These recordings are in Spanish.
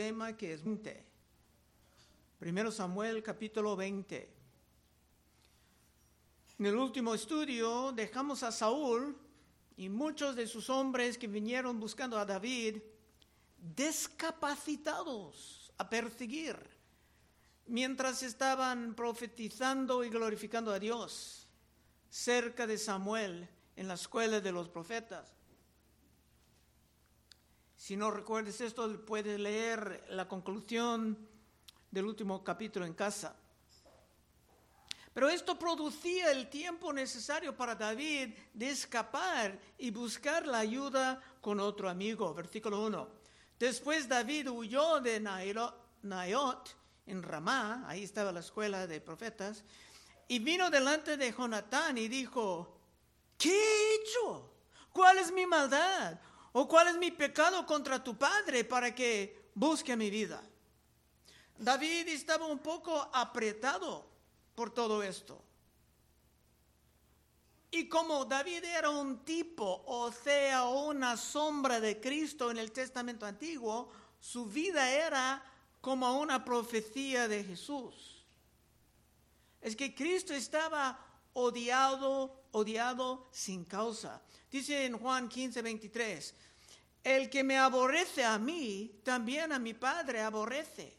tema que es 20. Primero Samuel capítulo 20. En el último estudio dejamos a Saúl y muchos de sus hombres que vinieron buscando a David descapacitados a perseguir mientras estaban profetizando y glorificando a Dios cerca de Samuel en la escuela de los profetas. Si no recuerdes esto, puedes leer la conclusión del último capítulo en casa. Pero esto producía el tiempo necesario para David de escapar y buscar la ayuda con otro amigo. Versículo 1. Después David huyó de Naiot en Ramá, ahí estaba la escuela de profetas, y vino delante de Jonatán y dijo, ¿qué he hecho? ¿Cuál es mi maldad? ¿O cuál es mi pecado contra tu padre para que busque mi vida? David estaba un poco apretado por todo esto. Y como David era un tipo, o sea, una sombra de Cristo en el Testamento Antiguo, su vida era como una profecía de Jesús. Es que Cristo estaba odiado, odiado sin causa. Dice en Juan 15, 23, el que me aborrece a mí, también a mi Padre aborrece.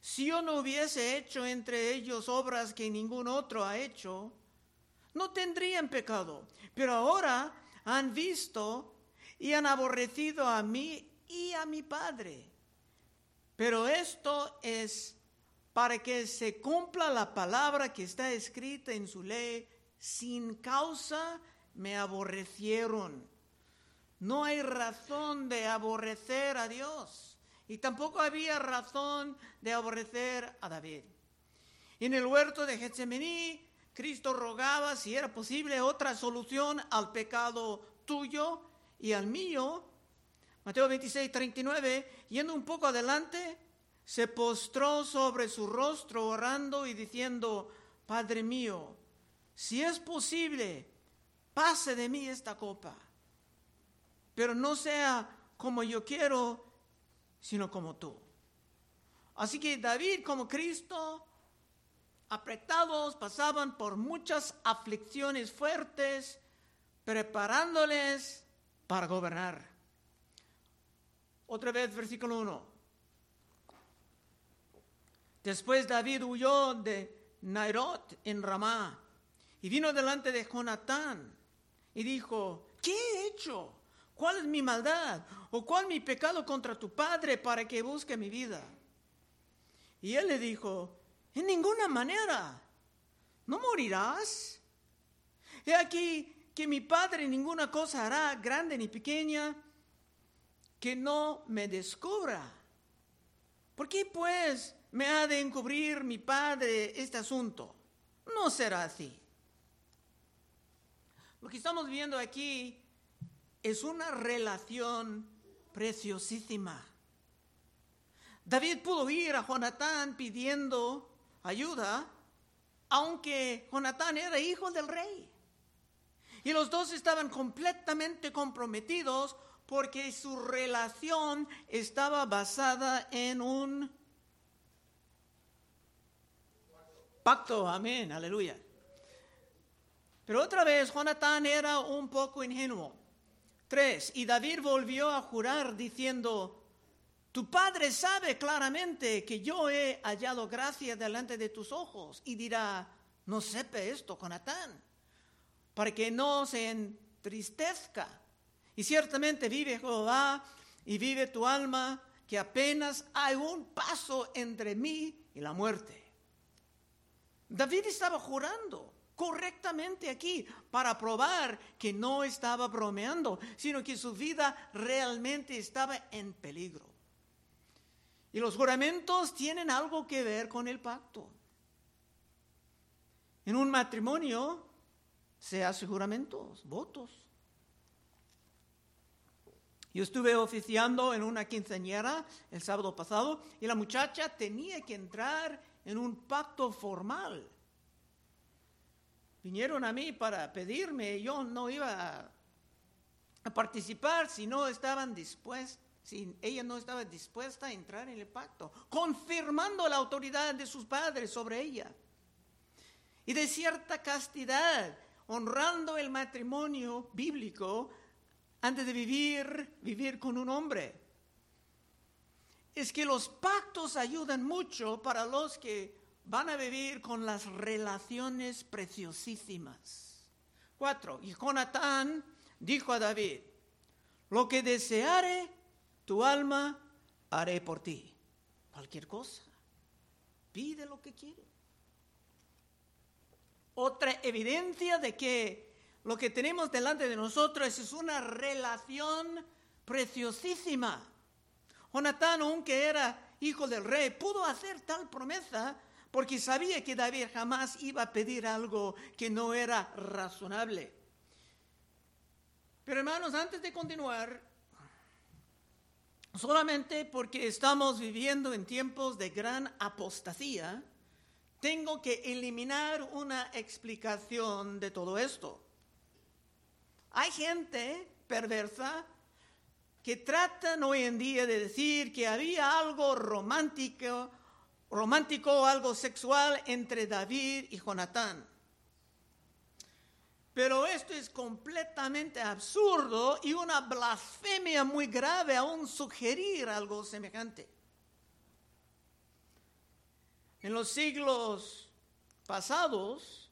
Si yo no hubiese hecho entre ellos obras que ningún otro ha hecho, no tendrían pecado. Pero ahora han visto y han aborrecido a mí y a mi Padre. Pero esto es para que se cumpla la palabra que está escrita en su ley, sin causa me aborrecieron. No hay razón de aborrecer a Dios. Y tampoco había razón de aborrecer a David. En el huerto de Getsemaní, Cristo rogaba si era posible otra solución al pecado tuyo y al mío. Mateo 26, 39, yendo un poco adelante, se postró sobre su rostro orando y diciendo, Padre mío, si es posible, pase de mí esta copa, pero no sea como yo quiero, sino como tú. Así que David como Cristo, apretados, pasaban por muchas aflicciones fuertes, preparándoles para gobernar. Otra vez, versículo 1. Después David huyó de Nairot en Ramá y vino delante de Jonatán y dijo, ¿qué he hecho? ¿Cuál es mi maldad? ¿O cuál mi pecado contra tu padre para que busque mi vida? Y él le dijo, en ninguna manera, no morirás. He aquí que mi padre ninguna cosa hará, grande ni pequeña, que no me descubra. ¿Por qué pues me ha de encubrir mi padre este asunto? No será así. Lo que estamos viendo aquí es una relación preciosísima. David pudo ir a Jonatán pidiendo ayuda, aunque Jonatán era hijo del rey. Y los dos estaban completamente comprometidos porque su relación estaba basada en un pacto. Amén, aleluya. Pero otra vez, Jonatán era un poco ingenuo. Tres, y David volvió a jurar diciendo, tu padre sabe claramente que yo he hallado gracia delante de tus ojos y dirá, no sepe esto, Jonatán, para que no se entristezca. Y ciertamente vive Jehová y vive tu alma, que apenas hay un paso entre mí y la muerte. David estaba jurando correctamente aquí para probar que no estaba bromeando, sino que su vida realmente estaba en peligro. Y los juramentos tienen algo que ver con el pacto. En un matrimonio se hace juramentos, votos. Yo estuve oficiando en una quinceañera el sábado pasado y la muchacha tenía que entrar en un pacto formal vinieron a mí para pedirme, yo no iba a, participar si no estaban dispuestos, si ella no estaba dispuesta a entrar en el pacto, confirmando la autoridad de sus padres sobre ella. Y de cierta castidad, honrando el matrimonio bíblico antes de vivir, vivir con un hombre. Es que los pactos ayudan mucho para los que van a vivir con las relaciones preciosísimas. Cuatro, y Jonatán dijo a David, lo que deseare tu alma, haré por ti. Cualquier cosa. Pide lo que quiere. Otra evidencia de que lo que tenemos delante de nosotros es una relación preciosísima. Jonatán, aunque era hijo del rey, pudo hacer tal promesa porque sabía que David jamás iba a pedir algo que no era razonable. Pero hermanos, antes de continuar, solamente porque estamos viviendo en tiempos de gran apostasía, tengo que eliminar una explicación de todo esto. Hay gente perversa que tratan hoy en día de decir que había algo romántico, romántico o algo sexual entre David y Jonatán. Pero esto es completamente absurdo y una blasfemia muy grave aún sugerir algo semejante. En los siglos pasados,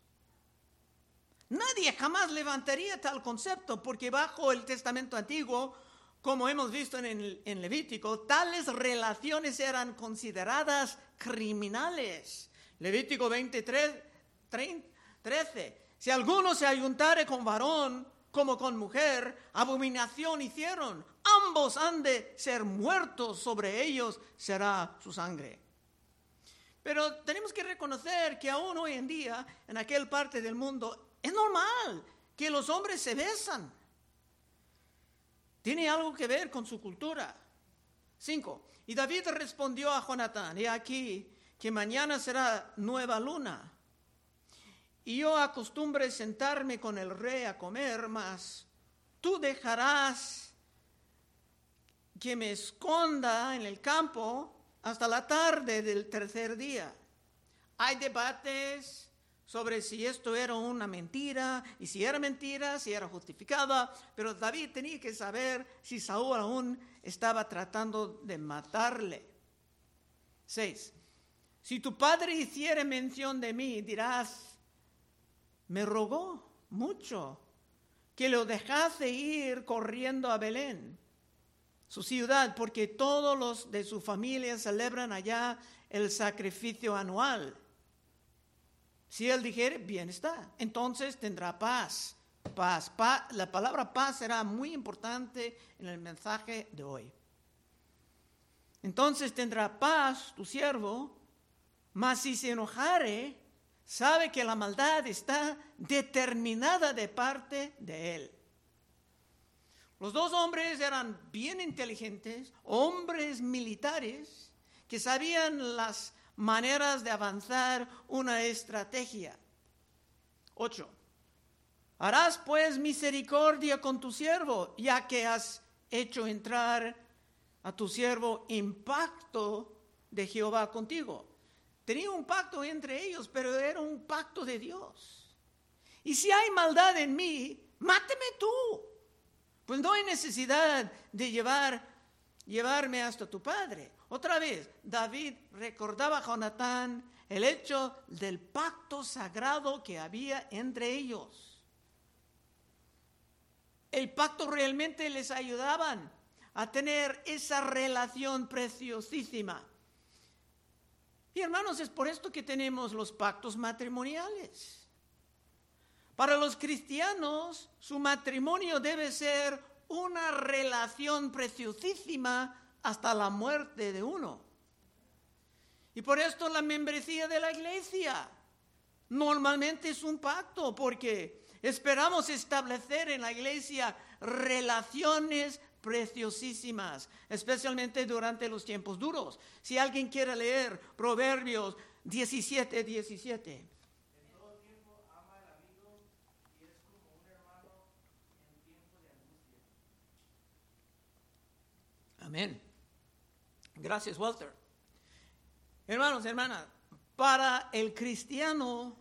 nadie jamás levantaría tal concepto porque bajo el Testamento Antiguo, como hemos visto en, en Levítico, tales relaciones eran consideradas criminales. Levítico 23, 13 si alguno se ayuntare con varón como con mujer, abominación hicieron. Ambos han de ser muertos, sobre ellos será su sangre. Pero tenemos que reconocer que aún hoy en día, en aquel parte del mundo, es normal que los hombres se besan. Tiene algo que ver con su cultura. Cinco. Y David respondió a Jonatán, y aquí que mañana será nueva luna y yo acostumbre sentarme con el rey a comer, mas tú dejarás que me esconda en el campo hasta la tarde del tercer día. Hay debates sobre si esto era una mentira y si era mentira, si era justificada, pero David tenía que saber si Saúl aún estaba tratando de matarle. 6. Si tu padre hiciere mención de mí, dirás, me rogó mucho que lo dejase ir corriendo a Belén, su ciudad, porque todos los de su familia celebran allá el sacrificio anual. Si él dijere, bien está, entonces tendrá paz. Paz. La palabra paz será muy importante en el mensaje de hoy. Entonces tendrá paz tu siervo, mas si se enojare, sabe que la maldad está determinada de parte de él. Los dos hombres eran bien inteligentes, hombres militares, que sabían las maneras de avanzar una estrategia. 8. Harás pues misericordia con tu siervo, ya que has hecho entrar a tu siervo impacto de Jehová contigo. Tenía un pacto entre ellos, pero era un pacto de Dios. Y si hay maldad en mí, máteme tú. Pues no hay necesidad de llevar, llevarme hasta tu padre. Otra vez, David recordaba a Jonatán el hecho del pacto sagrado que había entre ellos. El pacto realmente les ayudaban a tener esa relación preciosísima. Y hermanos, es por esto que tenemos los pactos matrimoniales. Para los cristianos, su matrimonio debe ser una relación preciosísima hasta la muerte de uno. Y por esto la membresía de la iglesia normalmente es un pacto, porque esperamos establecer en la iglesia relaciones preciosísimas, especialmente durante los tiempos duros. Si alguien quiere leer Proverbios 17, 17. Amén. Gracias, Walter. Hermanos, hermanas, para el cristiano,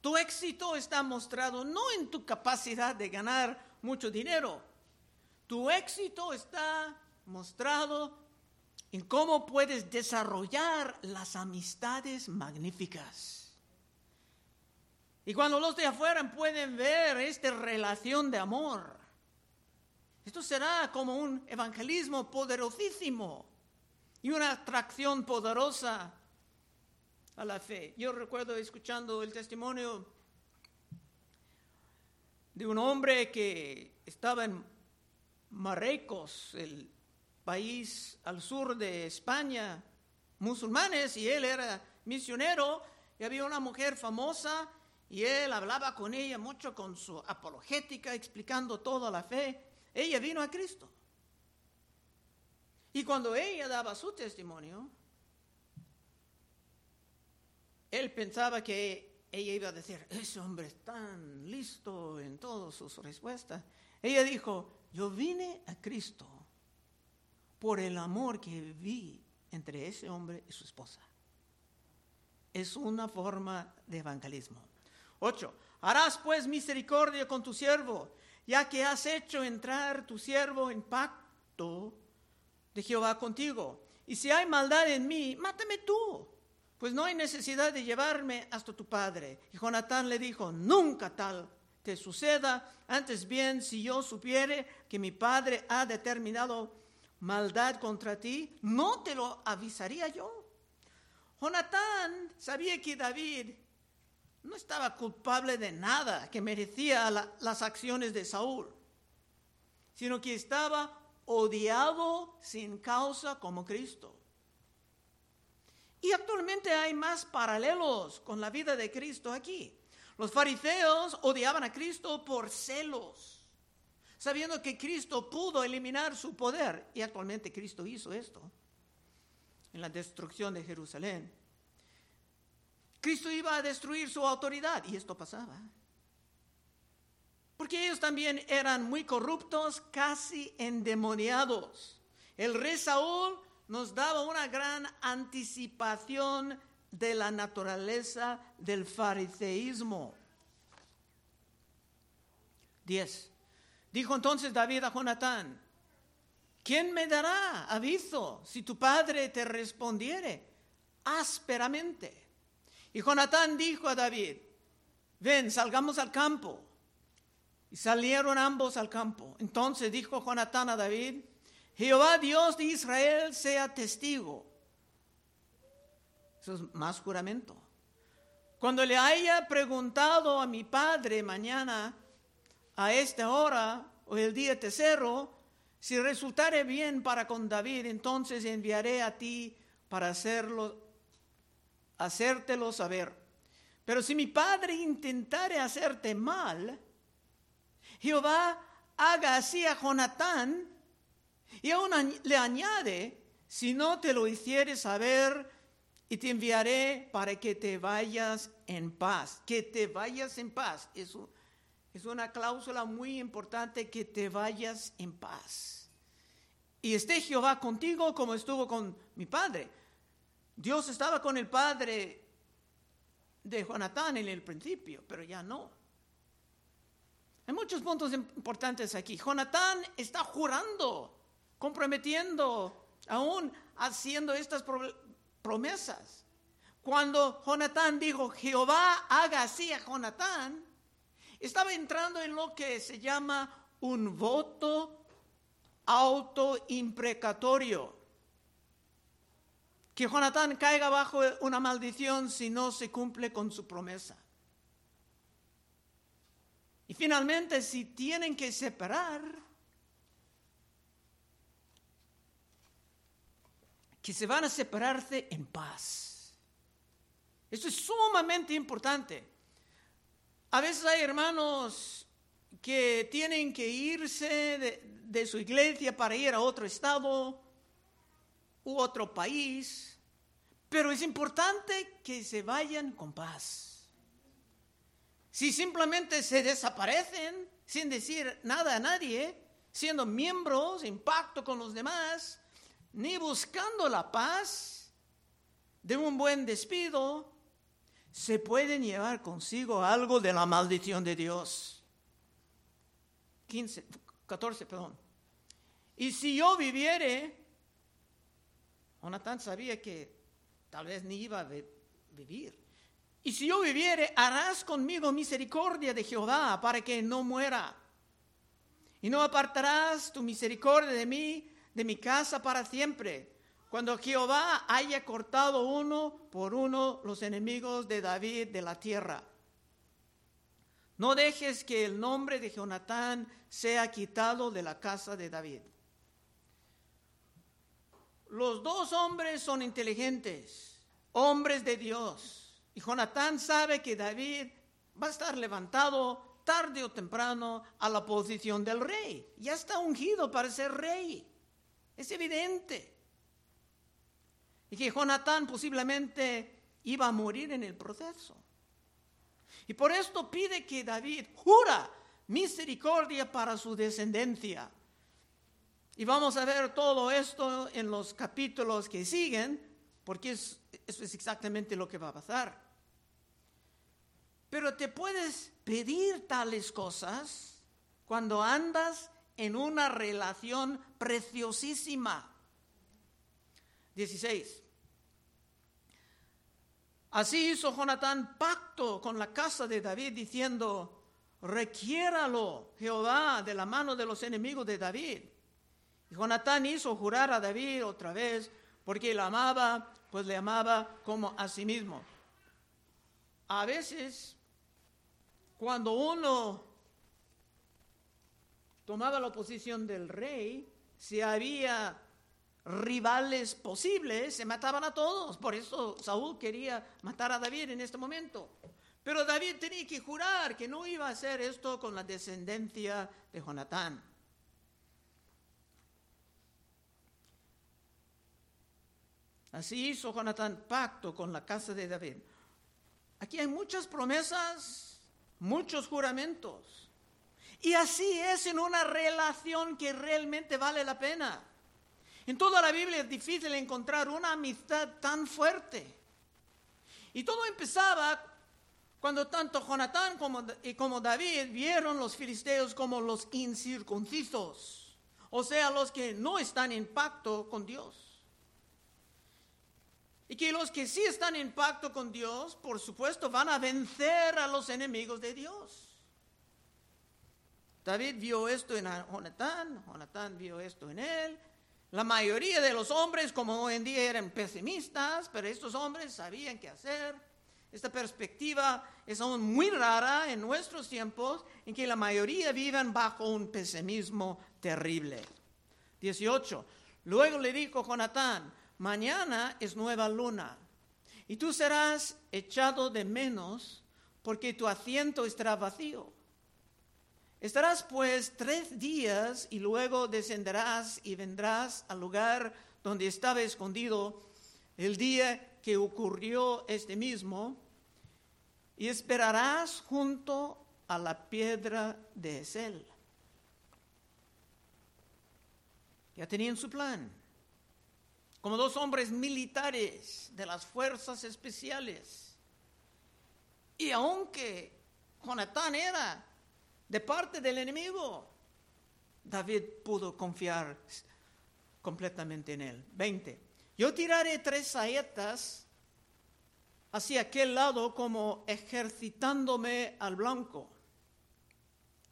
tu éxito está mostrado no en tu capacidad de ganar mucho dinero. Tu éxito está mostrado en cómo puedes desarrollar las amistades magníficas. Y cuando los de afuera pueden ver esta relación de amor, esto será como un evangelismo poderosísimo y una atracción poderosa a la fe. Yo recuerdo escuchando el testimonio de un hombre que estaba en Marruecos, el país al sur de España, musulmanes, y él era misionero, y había una mujer famosa, y él hablaba con ella mucho con su apologética, explicando toda la fe. Ella vino a Cristo. Y cuando ella daba su testimonio, él pensaba que ella iba a decir, ese hombre es tan listo en todas sus respuestas. Ella dijo, yo vine a Cristo por el amor que vi entre ese hombre y su esposa. Es una forma de evangelismo. 8. Harás pues misericordia con tu siervo, ya que has hecho entrar tu siervo en pacto de Jehová contigo. Y si hay maldad en mí, mátame tú, pues no hay necesidad de llevarme hasta tu padre. Y Jonatán le dijo, nunca tal te suceda, antes bien, si yo supiere que mi padre ha determinado maldad contra ti, ¿no te lo avisaría yo? Jonatán sabía que David no estaba culpable de nada que merecía las acciones de Saúl, sino que estaba odiado sin causa como Cristo. Y actualmente hay más paralelos con la vida de Cristo aquí. Los fariseos odiaban a Cristo por celos sabiendo que Cristo pudo eliminar su poder. Y actualmente Cristo hizo esto en la destrucción de Jerusalén. Cristo iba a destruir su autoridad y esto pasaba. Porque ellos también eran muy corruptos, casi endemoniados. El rey Saúl nos daba una gran anticipación de la naturaleza del fariseísmo. 10. Dijo entonces David a Jonatán, ¿quién me dará aviso si tu padre te respondiere ásperamente? Y Jonatán dijo a David, ven, salgamos al campo. Y salieron ambos al campo. Entonces dijo Jonatán a David, Jehová Dios de Israel sea testigo. Eso es más juramento. Cuando le haya preguntado a mi padre mañana, a esta hora o el día tercero, si resultare bien para con David, entonces enviaré a ti para hacerlo, hacértelo saber. Pero si mi padre intentare hacerte mal, Jehová haga así a Jonatán y aún le añade, si no te lo hicieres saber, y te enviaré para que te vayas en paz, que te vayas en paz. Eso es una cláusula muy importante que te vayas en paz. Y esté Jehová contigo como estuvo con mi padre. Dios estaba con el padre de Jonatán en el principio, pero ya no. Hay muchos puntos importantes aquí. Jonatán está jurando, comprometiendo, aún haciendo estas promesas. Cuando Jonatán dijo, Jehová haga así a Jonatán, estaba entrando en lo que se llama un voto autoimprecatorio. Que Jonatán caiga bajo una maldición si no se cumple con su promesa. Y finalmente, si tienen que separar, que se van a separarse en paz. Esto es sumamente importante. A veces hay hermanos que tienen que irse de, su iglesia para ir a otro estado u otro país, pero es importante que se vayan con paz. Si simplemente se desaparecen sin decir nada a nadie, siendo miembros en pacto con los demás, ni buscando la paz de un buen despido, se pueden llevar consigo algo de la maldición de Dios. 15, 14, perdón. Y si yo viviere, Jonatán sabía que tal vez ni iba a vivir. Y si yo viviere, harás conmigo misericordia de Jehová para que no muera. Y no apartarás tu misericordia de mí, de mi casa para siempre. Cuando Jehová haya cortado uno por uno los enemigos de David de la tierra. No dejes que el nombre de Jonatán sea quitado de la casa de David. Los dos hombres son inteligentes, hombres de Dios. Y Jonatán sabe que David va a estar levantado tarde o temprano a la posición del rey. Ya está ungido para ser rey. Es evidente. Y que Jonatán posiblemente iba a morir en el proceso. Y por esto pide que David jura misericordia para su descendencia. Y vamos a ver todo esto en los capítulos que siguen, porque eso es exactamente lo que va a pasar. Pero te puedes pedir tales cosas cuando andas en una relación preciosísima. 16. Así hizo Jonatán pacto con la casa de David diciendo, requiéralo Jehová de la mano de los enemigos de David. Y Jonatán hizo jurar a David otra vez, porque le amaba, pues le amaba como a sí mismo. A veces, cuando uno tomaba la posición del rey, si había rivales posibles, se mataban a todos. Por eso Saúl quería matar a David en este momento. Pero David tenía que jurar que no iba a hacer esto con la descendencia de Jonatán. Así hizo Jonatán pacto con la casa de David. Aquí hay muchas promesas, muchos juramentos. Y así es en una relación que realmente vale la pena. En toda la Biblia es difícil encontrar una amistad tan fuerte. Y todo empezaba cuando tanto Jonatán como, como David vieron los filisteos como los incircuncisos, o sea, los que no están en pacto con Dios. Y que los que sí están en pacto con Dios, por supuesto, van a vencer a los enemigos de Dios. David vio esto en Jonatán, Jonatán vio esto en él. La mayoría de los hombres, como hoy en día, eran pesimistas, pero estos hombres sabían qué hacer. Esta perspectiva es aún muy rara en nuestros tiempos, en que la mayoría viven bajo un pesimismo terrible. 18. Luego le dijo Jonatán, mañana es nueva luna, y tú serás echado de menos porque tu asiento estará vacío. Estarás pues tres días y luego descenderás y vendrás al lugar donde estaba escondido el día que ocurrió este mismo y esperarás junto a la piedra de Esel. Ya tenían su plan. Como dos hombres militares de las fuerzas especiales. Y aunque Jonatán era de parte del enemigo, David pudo confiar completamente en él. 20. Yo tiraré tres saetas hacia aquel lado como ejercitándome al blanco.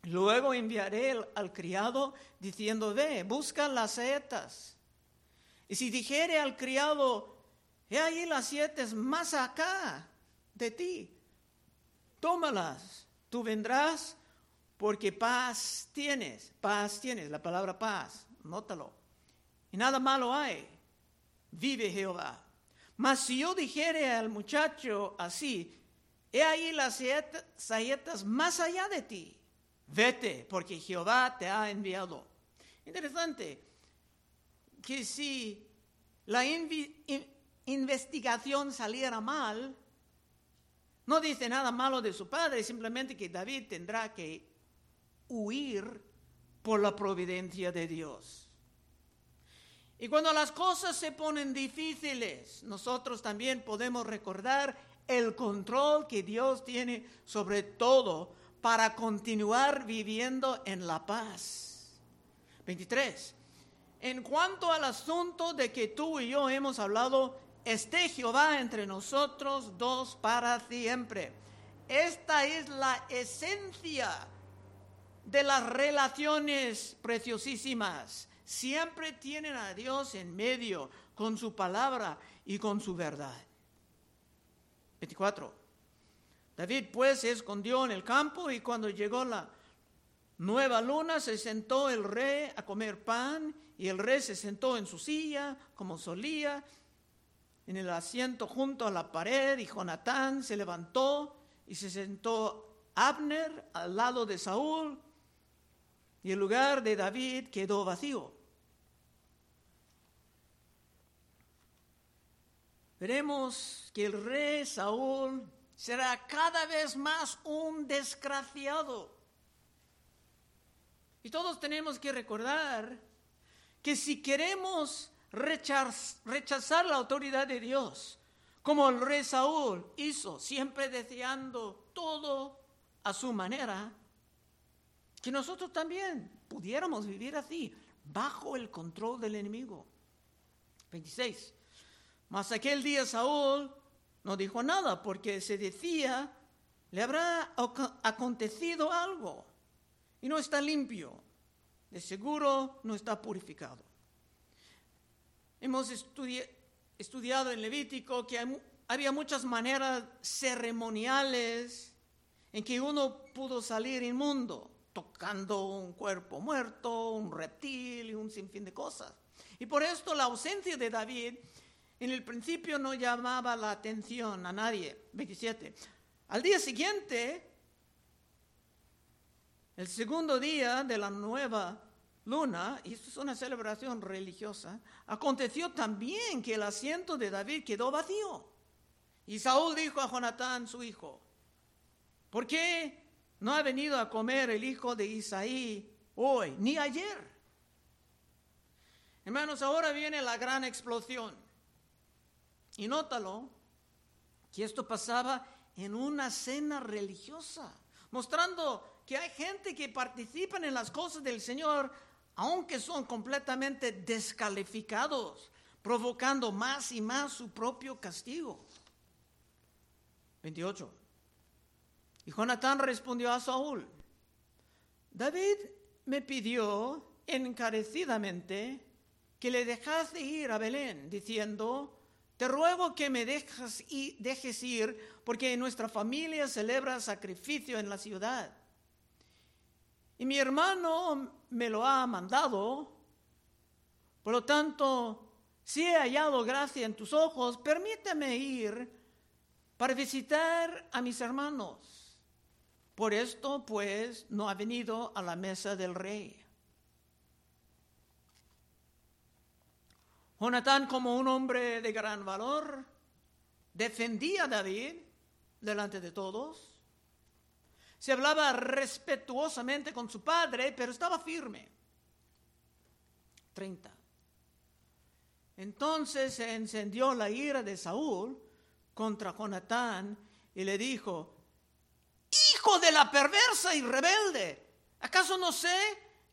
Luego enviaré al criado diciendo, ve, busca las saetas. Y si dijere al criado, he ahí las siete más acá de ti, tómalas, tú vendrás porque paz tienes, paz tienes, la palabra paz, nótalo. Y nada malo hay, vive Jehová. Mas si yo dijere al muchacho así, he ahí las saetas más allá de ti, vete, porque Jehová te ha enviado. Interesante que si la investigación saliera mal, no dice nada malo de su padre, simplemente que David tendrá que huir por la providencia de Dios. Y cuando las cosas se ponen difíciles, nosotros también podemos recordar el control que Dios tiene sobre todo para continuar viviendo en la paz. 23. En cuanto al asunto de que tú y yo hemos hablado, esté Jehová entre nosotros dos para siempre. Esta es la esencia de las relaciones preciosísimas. Siempre tienen a Dios en medio con su palabra y con su verdad. 24. David pues se escondió en el campo y cuando llegó la nueva luna se sentó el rey a comer pan y el rey se sentó en su silla como solía en el asiento junto a la pared y Jonatán se levantó y se sentó Abner al lado de Saúl y el lugar de David quedó vacío. Veremos que el rey Saúl será cada vez más un desgraciado. Y todos tenemos que recordar que si queremos rechazar la autoridad de Dios, como el rey Saúl hizo, siempre deseando todo a su manera, que nosotros también pudiéramos vivir así, bajo el control del enemigo. 26. Mas aquel día Saúl no dijo nada porque se decía, le habrá acontecido algo y no está limpio, de seguro no está purificado. Hemos estudiado en Levítico que había muchas maneras ceremoniales en que uno pudo salir inmundo, tocando un cuerpo muerto, un reptil y un sinfín de cosas. Y por esto la ausencia de David en el principio no llamaba la atención a nadie. 27. Al día siguiente, el segundo día de la nueva luna, y esto es una celebración religiosa, aconteció también que el asiento de David quedó vacío. Y Saúl dijo a Jonatán, su hijo, ¿por qué no ha venido a comer el hijo de Isaí hoy, ni ayer? Hermanos, ahora viene la gran explosión. Y nótalo, que esto pasaba en una cena religiosa, mostrando que hay gente que participa en las cosas del Señor aunque son completamente descalificados, provocando más y más su propio castigo. 28. Y Jonatán respondió a Saúl, David me pidió encarecidamente que le dejase ir a Belén, diciendo, te ruego que me dejes ir, porque nuestra familia celebra sacrificio en la ciudad. Y mi hermano me lo ha mandado. Por lo tanto, si he hallado gracia en tus ojos, permíteme ir para visitar a mis hermanos. Por esto, pues, no ha venido a la mesa del rey. Jonatán, como un hombre de gran valor, defendía a David delante de todos se hablaba respetuosamente con su padre, pero estaba firme. 30. Entonces se encendió la ira de Saúl contra Jonatán y le dijo, Hijo de la perversa y rebelde, ¿acaso no sé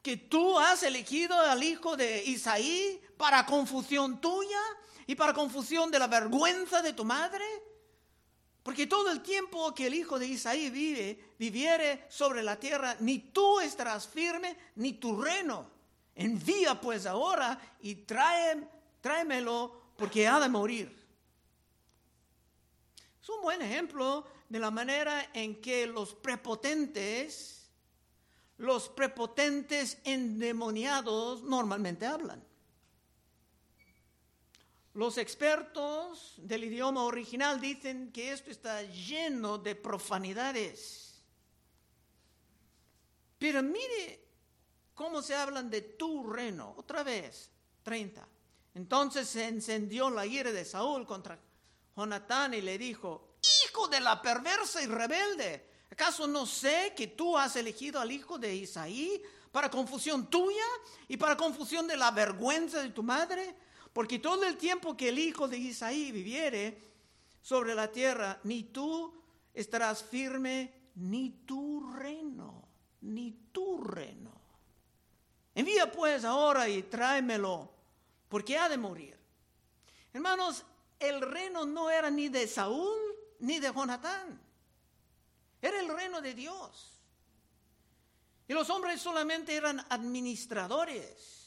que tú has elegido al hijo de Isaí para confusión tuya y para confusión de la vergüenza de tu madre? Porque todo el tiempo que el hijo de Isaí vive, viviere sobre la tierra, ni tú estarás firme, ni tu reino. Envía pues ahora y trae, tráemelo porque ha de morir. Es un buen ejemplo de la manera en que los prepotentes, los prepotentes endemoniados normalmente hablan. Los expertos del idioma original dicen que esto está lleno de profanidades. Pero mire cómo se hablan de tu reino. Otra vez, 30. Entonces se encendió la ira de Saúl contra Jonatán y le dijo, hijo de la perversa y rebelde, ¿acaso no sé que tú has elegido al hijo de Isaí para confusión tuya y para confusión de la vergüenza de tu madre, porque todo el tiempo que el hijo de Isaí viviere sobre la tierra, ni tú estarás firme, ni tu reino, ni tu reino. Envía pues ahora y tráemelo, porque ha de morir. Hermanos, el reino no era ni de Saúl ni de Jonatán, era el reino de Dios. Y los hombres solamente eran administradores.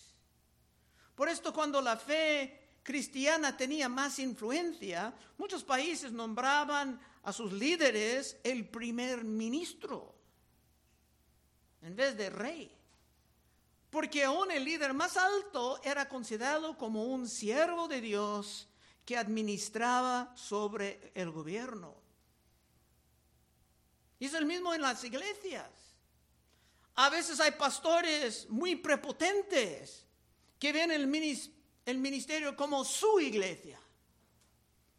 Por esto cuando la fe cristiana tenía más influencia, muchos países nombraban a sus líderes el primer ministro en vez de rey. Porque aún el líder más alto era considerado como un siervo de Dios que administraba sobre el gobierno. Y es el mismo en las iglesias. A veces hay pastores muy prepotentes que ven el ministerio como su iglesia.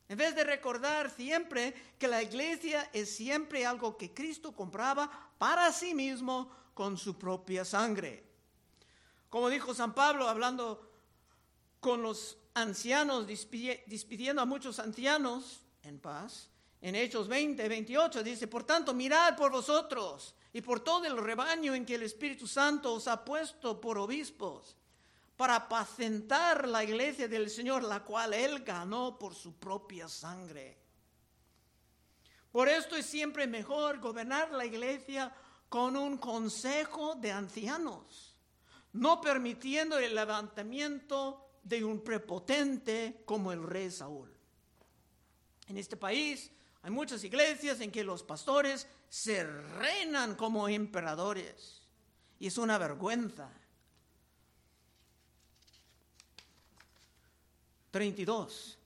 En vez de recordar siempre que la iglesia es siempre algo que Cristo compraba para sí mismo con su propia sangre. Como dijo San Pablo hablando con los ancianos, despidiendo a muchos ancianos en paz, en Hechos 20, 28, dice, por tanto, mirad por vosotros y por todo el rebaño en que el Espíritu Santo os ha puesto por obispos, para apacentar la iglesia del Señor, la cual Él ganó por su propia sangre. Por esto es siempre mejor gobernar la iglesia con un consejo de ancianos, no permitiendo el levantamiento de un prepotente como el rey Saúl. En este país hay muchas iglesias en que los pastores se reinan como emperadores. Y es una vergüenza. 32.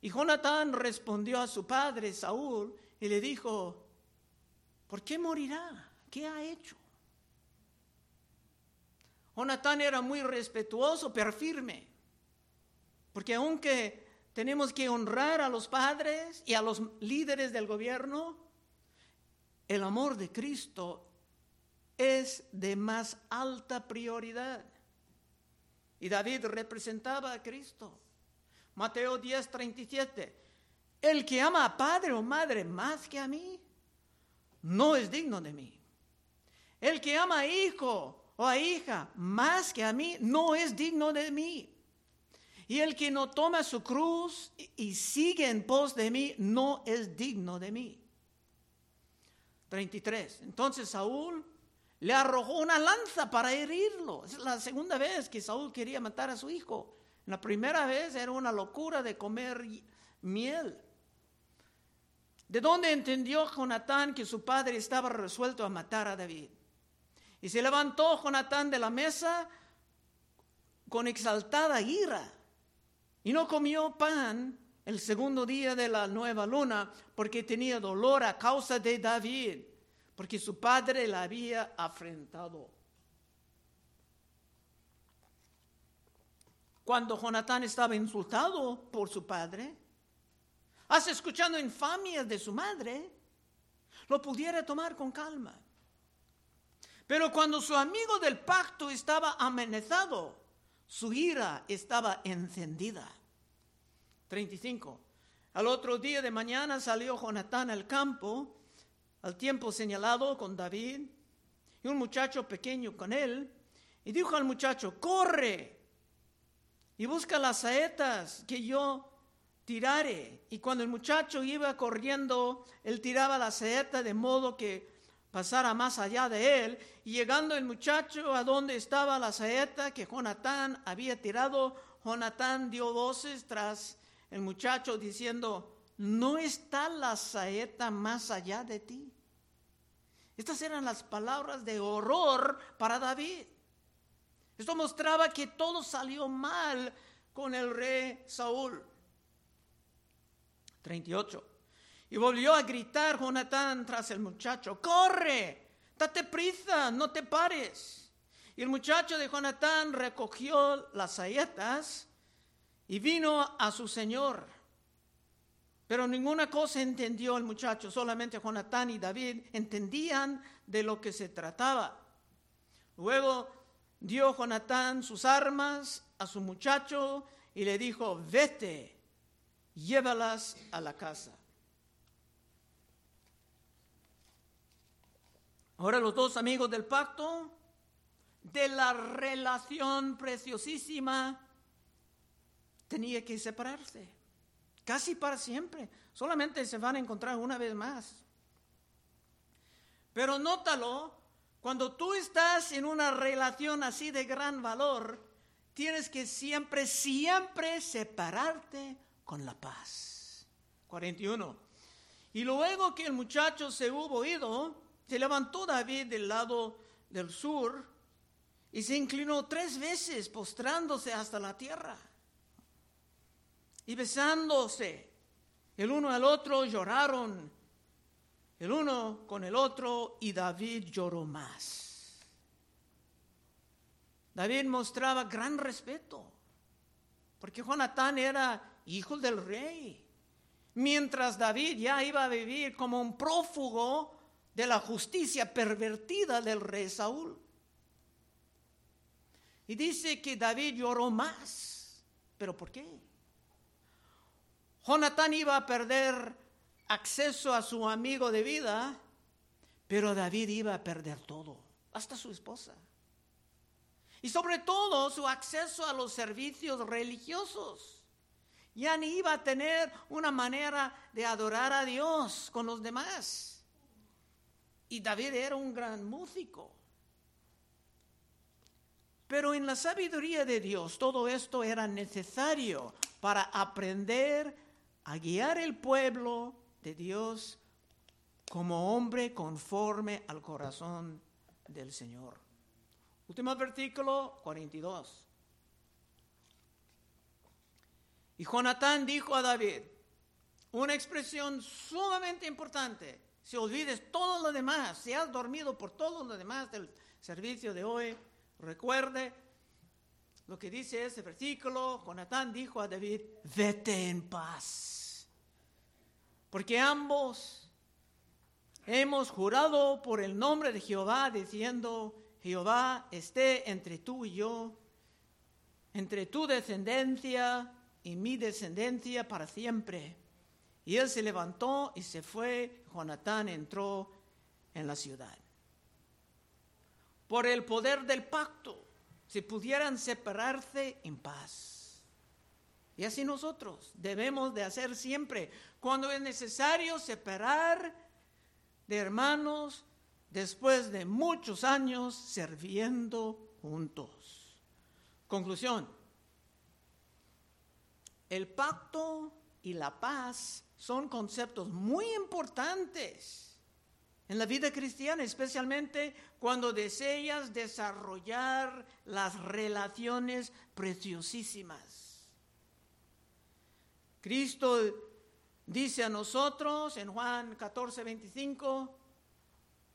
Y Jonatán respondió a su padre Saúl y le dijo, ¿por qué morirá? ¿Qué ha hecho? Jonatán era muy respetuoso, pero firme. Porque aunque tenemos que honrar a los padres y a los líderes del gobierno, el amor de Cristo es de más alta prioridad. Y David representaba a Cristo. Mateo 10, 37. El que ama a padre o madre más que a mí, no es digno de mí. El que ama a hijo o a hija más que a mí, no es digno de mí. Y el que no toma su cruz y sigue en pos de mí, no es digno de mí. 33. Entonces Saúl le arrojó una lanza para herirlo. Es la segunda vez que Saúl quería matar a su hijo. La primera vez era una locura de comer miel. ¿De dónde entendió Jonatán que su padre estaba resuelto a matar a David? Y se levantó Jonatán de la mesa con exaltada ira y no comió pan el segundo día de la nueva luna, porque tenía dolor a causa de David, porque su padre la había afrentado. Cuando Jonatán estaba insultado por su padre, hasta escuchando infamias de su madre, lo pudiera tomar con calma. Pero cuando su amigo del pacto estaba amenazado, su ira estaba encendida. 35. Al otro día de mañana salió Jonatán al campo, al tiempo señalado con David, y un muchacho pequeño con él, y dijo al muchacho, corre y busca las saetas que yo tirare. Y cuando el muchacho iba corriendo, él tiraba la saeta de modo que pasara más allá de él, y llegando el muchacho a donde estaba la saeta que Jonatán había tirado, Jonatán dio voces tras el muchacho diciendo, ¿no está la saeta más allá de ti? Estas eran las palabras de horror para David. Esto mostraba que todo salió mal con el rey Saúl. 38. Y volvió a gritar Jonatán tras el muchacho, corre, date prisa, no te pares. Y el muchacho de Jonatán recogió las saetas y vino a su señor. Pero ninguna cosa entendió el muchacho, solamente Jonatán y David entendían de lo que se trataba. Luego dio Jonatán sus armas a su muchacho y le dijo, vete, llévalas a la casa. Ahora los dos amigos del pacto, de la relación preciosísima, tenía que separarse, casi para siempre. Solamente se van a encontrar una vez más. Pero nótalo, cuando tú estás en una relación así de gran valor, tienes que siempre, siempre separarte con la paz. 41. Y luego que el muchacho se hubo ido, se levantó David del lado del sur y se inclinó tres veces postrándose hasta la tierra y besándose. El uno al otro lloraron, el uno con el otro, y David lloró más. David mostraba gran respeto, porque Jonatán era hijo del rey, mientras David ya iba a vivir como un prófugo de la justicia pervertida del rey Saúl. Y dice que David lloró más. ¿Pero por qué? Jonatán iba a perder acceso a su amigo de vida, pero David iba a perder todo, hasta su esposa. Y sobre todo su acceso a los servicios religiosos. Ya ni iba a tener una manera de adorar a Dios con los demás. Y David era un gran músico. Pero en la sabiduría de Dios todo esto era necesario para aprender a guiar el pueblo de Dios como hombre conforme al corazón del Señor. Último versículo 42. Y Jonatán dijo a David, una expresión sumamente importante, si olvides todo lo demás, si has dormido por todo lo demás del servicio de hoy, recuerde lo que dice ese versículo, Jonatán dijo a David, vete en paz. Porque ambos hemos jurado por el nombre de Jehová, diciendo, Jehová esté entre tú y yo, entre tu descendencia y mi descendencia para siempre. Y él se levantó y se fue, Jonatán entró en la ciudad. Por el poder del pacto, si pudieran separarse en paz. Y así nosotros debemos de hacer siempre, cuando es necesario separar de hermanos después de muchos años sirviendo juntos. Conclusión. El pacto y la paz son conceptos muy importantes en la vida cristiana, especialmente cuando deseas desarrollar las relaciones preciosísimas. Cristo dice a nosotros en Juan 14, 25,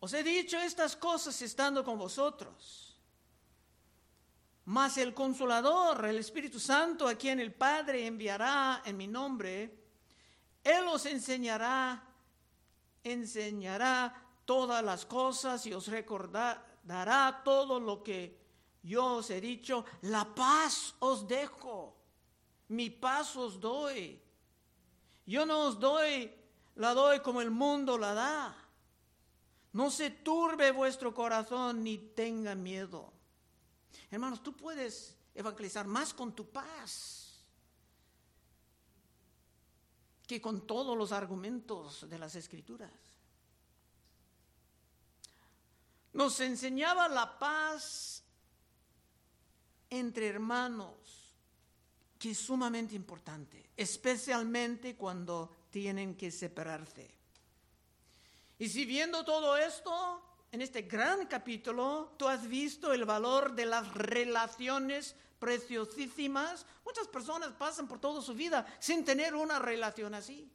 os he dicho estas cosas estando con vosotros. Mas el consolador, el Espíritu Santo, a quien el Padre enviará en mi nombre, Él os enseñará, enseñará todas las cosas y os recordará todo lo que yo os he dicho. La paz os dejo, mi paz os doy. Yo no os doy, la doy como el mundo la da. No se turbe vuestro corazón ni tenga miedo. Hermanos, tú puedes evangelizar más con tu paz que con todos los argumentos de las escrituras nos enseñaba la paz entre hermanos, que es sumamente importante, especialmente cuando tienen que separarse. Y si viendo todo esto, en este gran capítulo, tú has visto el valor de las relaciones preciosísimas. Muchas personas pasan por toda su vida sin tener una relación así.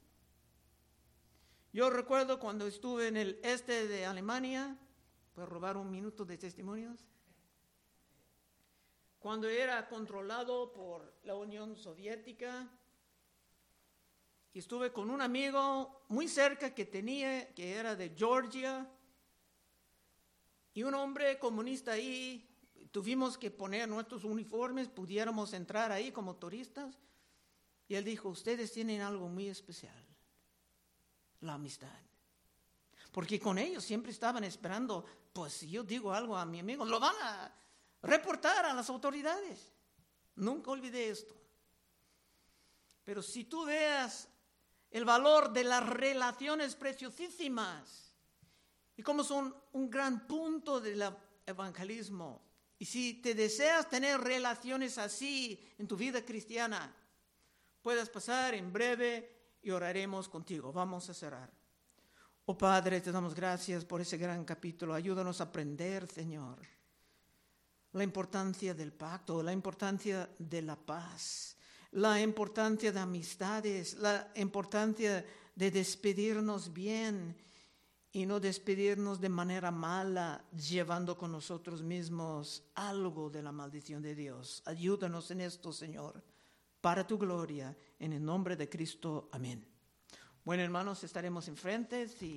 Yo recuerdo cuando estuve en el este de Alemania, ¿Puedo robar un minuto de testimonios? Cuando era controlado por la Unión Soviética, y estuve con un amigo muy cerca que tenía, que era de Georgia, Y un hombre comunista ahí, tuvimos que poner nuestros uniformes, pudiéramos entrar ahí como turistas. Y él dijo, ustedes tienen algo muy especial, la amistad. Porque con ellos siempre estaban esperando, pues si yo digo algo a mi amigo, lo van a reportar a las autoridades. Nunca olvidé esto. Pero si tú veas el valor de las relaciones preciosísimas y cómo son un gran punto del evangelismo, y si te deseas tener relaciones así en tu vida cristiana, puedas pasar en breve y oraremos contigo. Vamos a cerrar. Oh Padre, te damos gracias por ese gran capítulo. Ayúdanos a aprender, Señor, la importancia del pacto, la importancia de la paz, la importancia de amistades, la importancia de despedirnos bien y no despedirnos de manera mala, llevando con nosotros mismos algo de la maldición de Dios. Ayúdanos en esto, Señor, para tu gloria, en el nombre de Cristo. Amén. Bueno, hermanos, estaremos enfrente. Si